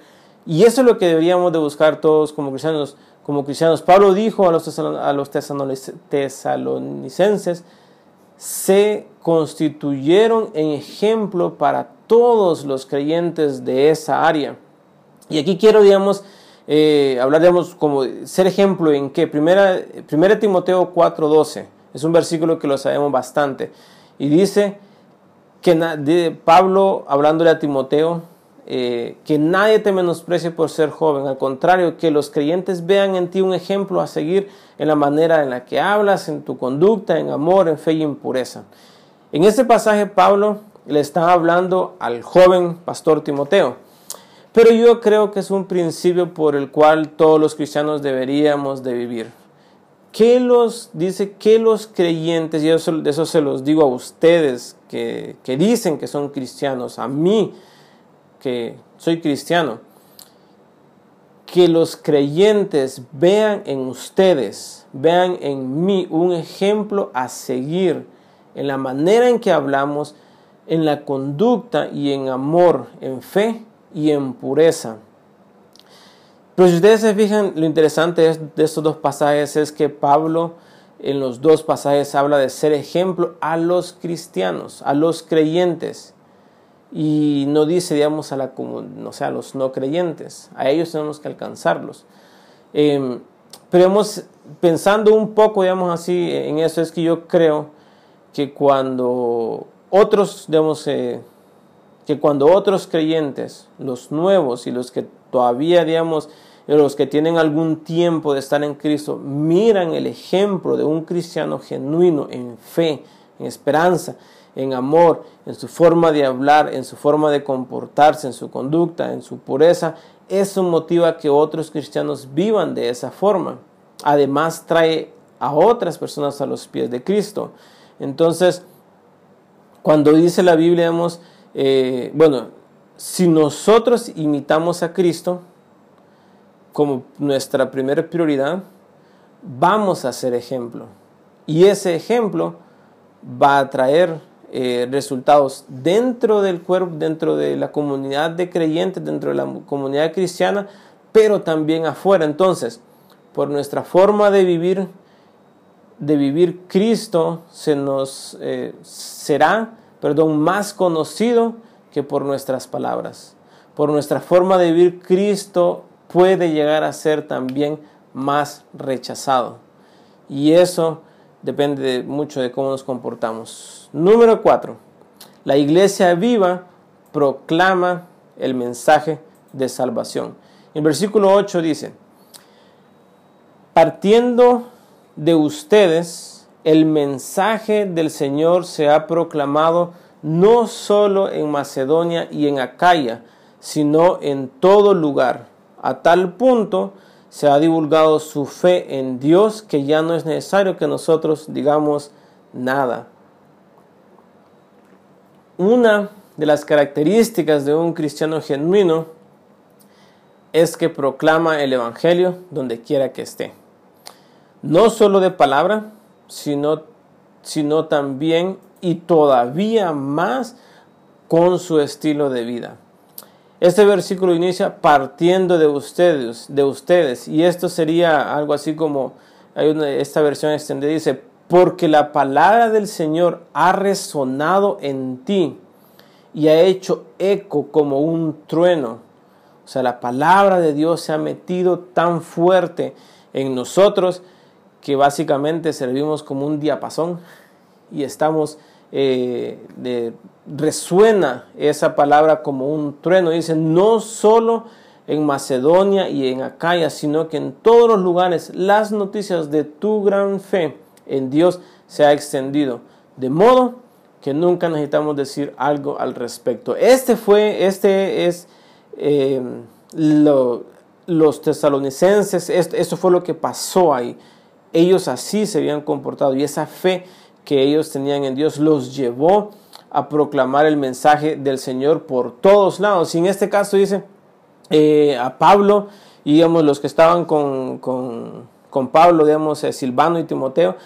Y eso es lo que deberíamos de buscar todos como cristianos. Como cristianos. Pablo dijo a los, a los tesalonicenses, se constituyeron en ejemplo para todos los creyentes de esa área. Y aquí quiero, digamos, eh, como ser ejemplo en que primera, primera Timoteo 4:12, es un versículo que lo sabemos bastante, y dice que de Pablo, hablándole a Timoteo, eh, que nadie te menosprecie por ser joven, al contrario, que los creyentes vean en ti un ejemplo a seguir en la manera en la que hablas, en tu conducta, en amor, en fe y en pureza. En este pasaje Pablo le está hablando al joven pastor Timoteo, pero yo creo que es un principio por el cual todos los cristianos deberíamos de vivir. ¿Qué los dice que los creyentes, y eso, eso se los digo a ustedes que, que dicen que son cristianos, a mí, que soy cristiano, que los creyentes vean en ustedes, vean en mí un ejemplo a seguir en la manera en que hablamos, en la conducta y en amor, en fe y en pureza. Pero si ustedes se fijan, lo interesante de estos dos pasajes es que Pablo en los dos pasajes habla de ser ejemplo a los cristianos, a los creyentes y no dice, digamos, a, la, o sea, a los no creyentes, a ellos tenemos que alcanzarlos. Eh, pero hemos, pensando un poco, digamos así, en eso es que yo creo que cuando otros, digamos, eh, que cuando otros creyentes, los nuevos y los que todavía, digamos, los que tienen algún tiempo de estar en Cristo, miran el ejemplo de un cristiano genuino en fe, en esperanza, en amor, en su forma de hablar, en su forma de comportarse, en su conducta, en su pureza, eso motiva que otros cristianos vivan de esa forma. Además trae a otras personas a los pies de Cristo. Entonces, cuando dice la Biblia, vemos, eh, bueno, si nosotros imitamos a Cristo como nuestra primera prioridad, vamos a ser ejemplo. Y ese ejemplo va a traer eh, resultados dentro del cuerpo, dentro de la comunidad de creyentes, dentro de la comunidad cristiana, pero también afuera. Entonces, por nuestra forma de vivir, de vivir Cristo, se nos eh, será, perdón, más conocido que por nuestras palabras. Por nuestra forma de vivir Cristo puede llegar a ser también más rechazado. Y eso depende mucho de cómo nos comportamos. Número 4. La iglesia viva proclama el mensaje de salvación. En versículo 8 dice, partiendo de ustedes, el mensaje del Señor se ha proclamado no solo en Macedonia y en Acaya, sino en todo lugar, a tal punto se ha divulgado su fe en Dios que ya no es necesario que nosotros digamos nada. Una de las características de un cristiano genuino es que proclama el Evangelio donde quiera que esté. No solo de palabra, sino, sino también y todavía más con su estilo de vida. Este versículo inicia partiendo de ustedes, de ustedes, y esto sería algo así como hay una, esta versión extendida dice, porque la palabra del Señor ha resonado en ti y ha hecho eco como un trueno. O sea, la palabra de Dios se ha metido tan fuerte en nosotros que básicamente servimos como un diapasón y estamos eh, resuena esa palabra como un trueno. Dice, no solo en Macedonia y en Acaya, sino que en todos los lugares las noticias de tu gran fe en Dios se ha extendido. De modo que nunca necesitamos decir algo al respecto. Este fue, este es eh, los tesalonicenses, esto fue lo que pasó ahí. Ellos así se habían comportado y esa fe que ellos tenían en Dios los llevó a proclamar el mensaje del Señor por todos lados. Y en este caso dice eh, a Pablo y digamos los que estaban con, con, Pablo, digamos eh, Silvano y Timoteo,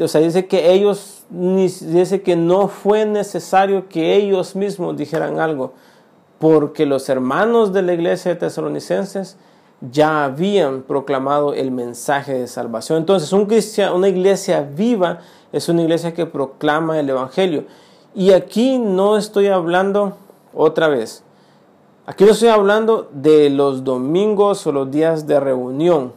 o sea, dice que ellos, dice que no fue necesario que ellos mismos dijeran algo, porque los hermanos de la iglesia de tesalonicenses ya habían proclamado el mensaje de salvación. Entonces, un una iglesia viva es una iglesia que proclama el Evangelio. Y aquí no estoy hablando otra vez. Aquí no estoy hablando de los domingos o los días de reunión.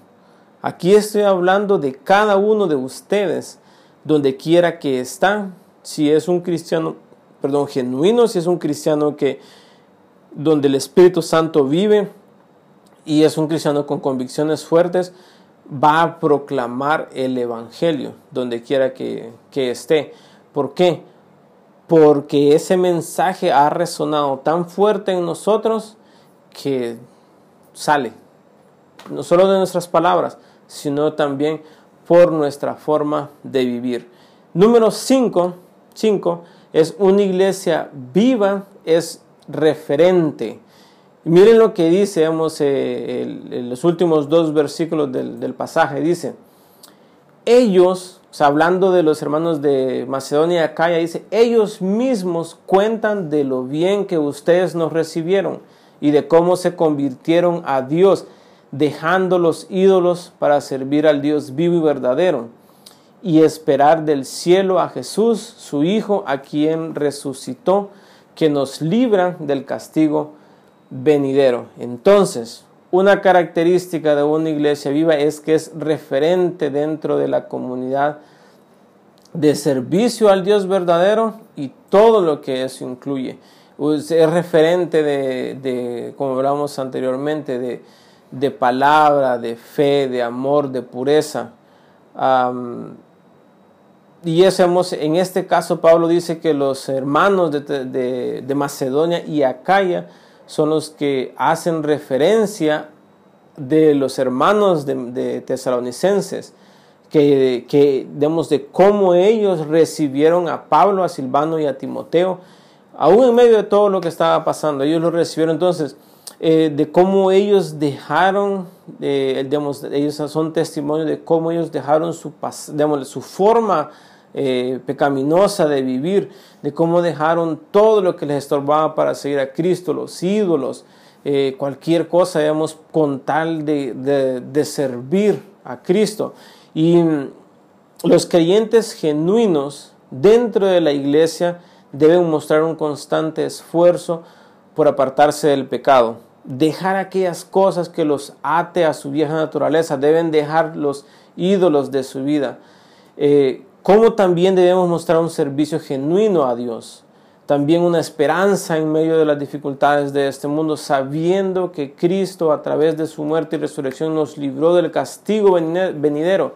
Aquí estoy hablando de cada uno de ustedes, donde quiera que están. Si es un cristiano, perdón, genuino, si es un cristiano que donde el Espíritu Santo vive y es un cristiano con convicciones fuertes, va a proclamar el Evangelio donde quiera que, esté. ¿Por qué? Porque ese mensaje ha resonado tan fuerte en nosotros que sale, no solo de nuestras palabras, sino también por nuestra forma de vivir. Número 5, es una iglesia viva, es referente miren lo que dice, vamos, eh, los últimos dos versículos del, pasaje, dice, ellos, hablando de los hermanos de Macedonia y Acaya, dice, ellos mismos cuentan de lo bien que ustedes nos recibieron y de cómo se convirtieron a Dios, dejando los ídolos para servir al Dios vivo y verdadero y esperar del cielo a Jesús, su Hijo, a quien resucitó, que nos libra del castigo venidero. Entonces, una característica de una iglesia viva es que es referente dentro de la comunidad de servicio al Dios verdadero y todo lo que eso incluye. Es referente de, como hablamos anteriormente, de, de, palabra, de fe, de amor, de pureza. y eso en este caso Pablo dice que los hermanos de, de Macedonia y Acaya son los que hacen referencia de los hermanos de, tesalonicenses, que, que de cómo ellos recibieron a Pablo, a Silvano y a Timoteo, aún en medio de todo lo que estaba pasando, ellos lo recibieron entonces, eh, de cómo ellos dejaron, eh, ellos son testimonios de cómo ellos dejaron su, digamos, su forma eh, pecaminosa de vivir, de cómo dejaron todo lo que les estorbaba para seguir a Cristo, los ídolos, eh, cualquier cosa, digamos, con tal de, de servir a Cristo. Y los creyentes genuinos dentro de la iglesia deben mostrar un constante esfuerzo por apartarse del pecado, dejar aquellas cosas que los ate a su vieja naturaleza, deben dejar los ídolos de su vida. Eh, como también debemos mostrar un servicio genuino a Dios, también una esperanza en medio de las dificultades de este mundo, sabiendo que Cristo a través de su muerte y resurrección nos libró del castigo venidero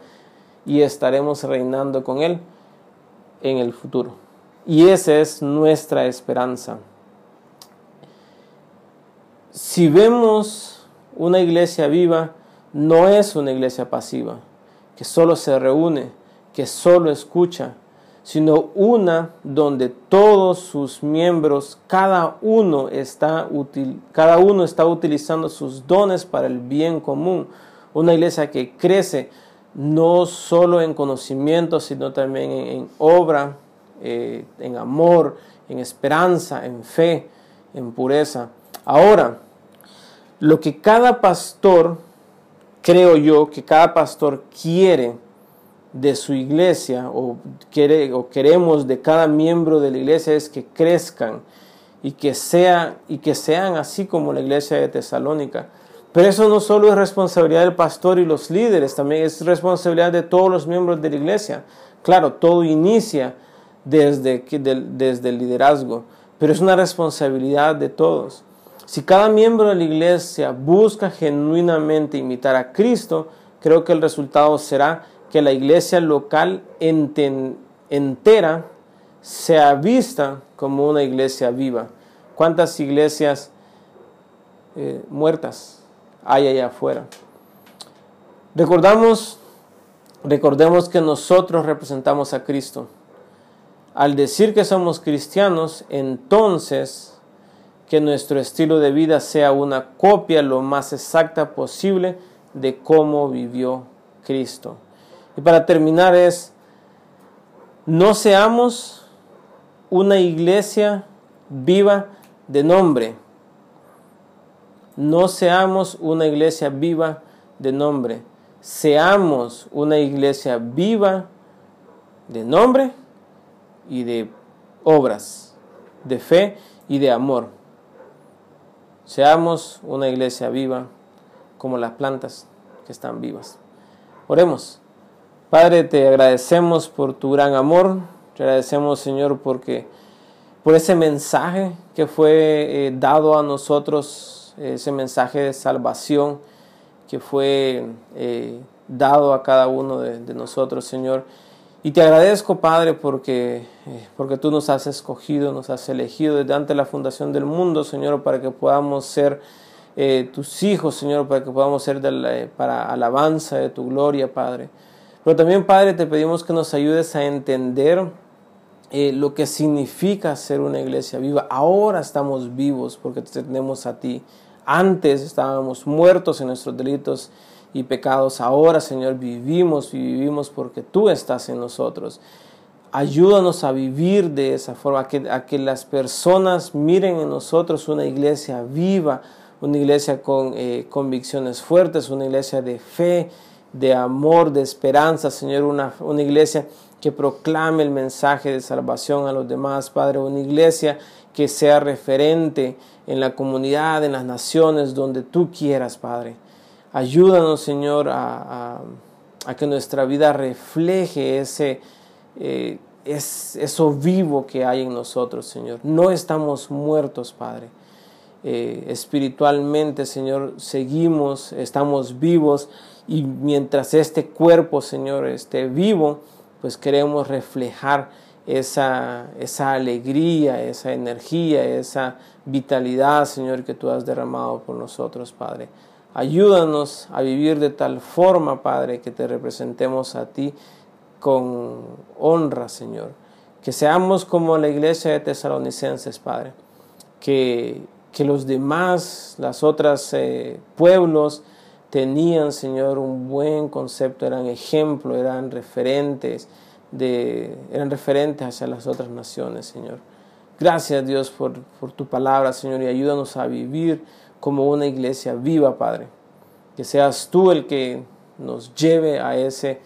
y estaremos reinando con Él en el futuro. Y esa es nuestra esperanza. Si vemos una iglesia viva, no es una iglesia pasiva, que solo se reúne, que solo escucha, sino una donde todos sus miembros, cada uno está, cada uno está utilizando sus dones para el bien común. Una iglesia que crece no solo en conocimiento, sino también en, obra, eh, en amor, en esperanza, en fe, en pureza. Ahora, lo que cada pastor, creo yo, que cada pastor quiere de su iglesia o, quiere, o queremos de cada miembro de la iglesia es que crezcan y que, sea, y que sean así como la iglesia de Tesalónica. Pero eso no solo es responsabilidad del pastor y los líderes, también es responsabilidad de todos los miembros de la iglesia. Claro, todo inicia desde, desde el liderazgo, pero es una responsabilidad de todos. Si cada miembro de la iglesia busca genuinamente imitar a Cristo, creo que el resultado será que la iglesia local entera sea vista como una iglesia viva. ¿Cuántas iglesias eh, muertas hay allá afuera? Recordamos, recordemos que nosotros representamos a Cristo. Al decir que somos cristianos, entonces que nuestro estilo de vida sea una copia lo más exacta posible de cómo vivió Cristo. Y para terminar es, no seamos una iglesia viva de nombre. No seamos una iglesia viva de nombre. Seamos una iglesia viva de nombre y de obras, de fe y de amor. Seamos una iglesia viva como las plantas que están vivas. Oremos. Padre, te agradecemos por tu gran amor, te agradecemos Señor porque por ese mensaje que fue eh, dado a nosotros, ese mensaje de salvación que fue eh, dado a cada uno de, nosotros, Señor. Y te agradezco, Padre, porque, eh, porque tú nos has escogido, nos has elegido desde antes de la fundación del mundo, Señor, para que podamos ser tus hijos, Señor, para que podamos ser para alabanza de tu gloria, Padre. Pero también, Padre, te pedimos que nos ayudes a entender eh, lo que significa ser una iglesia viva. Ahora estamos vivos porque te tenemos a ti. Antes estábamos muertos en nuestros delitos y pecados. Ahora, Señor, vivimos y vivimos porque tú estás en nosotros. Ayúdanos a vivir de esa forma, a que, a que las personas miren en nosotros una iglesia viva, una iglesia con eh, convicciones fuertes, una iglesia de fe, de amor, de esperanza, Señor, una, una iglesia que proclame el mensaje de salvación a los demás, Padre, una iglesia que sea referente en la comunidad, en las naciones, donde tú quieras, Padre. Ayúdanos, Señor, a, que nuestra vida refleje ese, eh, es, eso vivo que hay en nosotros, Señor. No estamos muertos, Padre. Eh, espiritualmente, Señor, seguimos, estamos vivos y mientras este cuerpo, Señor, esté vivo, pues queremos reflejar esa, esa alegría, esa energía, esa vitalidad, Señor, que tú has derramado por nosotros, Padre. Ayúdanos a vivir de tal forma, Padre, que te representemos a ti con honra, Señor. Que seamos como la iglesia de tesalonicenses, Padre. Que, que los demás, las otras eh, pueblos, tenían, Señor, un buen concepto, eran ejemplo, eran referentes de, eran referentes hacia las otras naciones, Señor. Gracias Dios por, por tu palabra, Señor, y ayúdanos a vivir como una iglesia viva, Padre. Que seas tú el que nos lleve a, ese,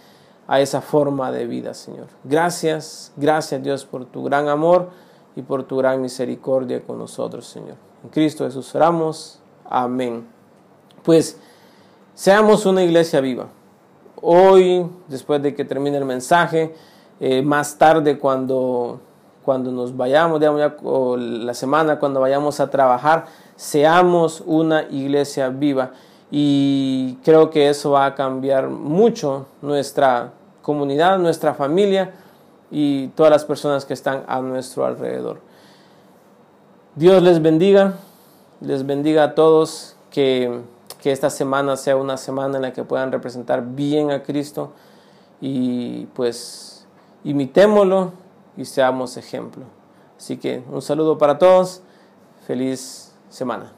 a esa forma de vida, Señor. Gracias, gracias Dios por tu gran amor y por tu gran misericordia con nosotros, Señor. En Cristo Jesús oramos. Amén. Pues seamos una iglesia viva. Hoy, después de que termine el mensaje, eh, más tarde cuando, cuando nos vayamos, digamos ya, la semana cuando vayamos a trabajar, seamos una iglesia viva. Y creo que eso va a cambiar mucho nuestra comunidad, nuestra familia y todas las personas que están a nuestro alrededor. Dios les bendiga, les bendiga a todos, que, que esta semana sea una semana en la que puedan representar bien a Cristo y pues imitémoslo y seamos ejemplo. Así que un saludo para todos, feliz semana.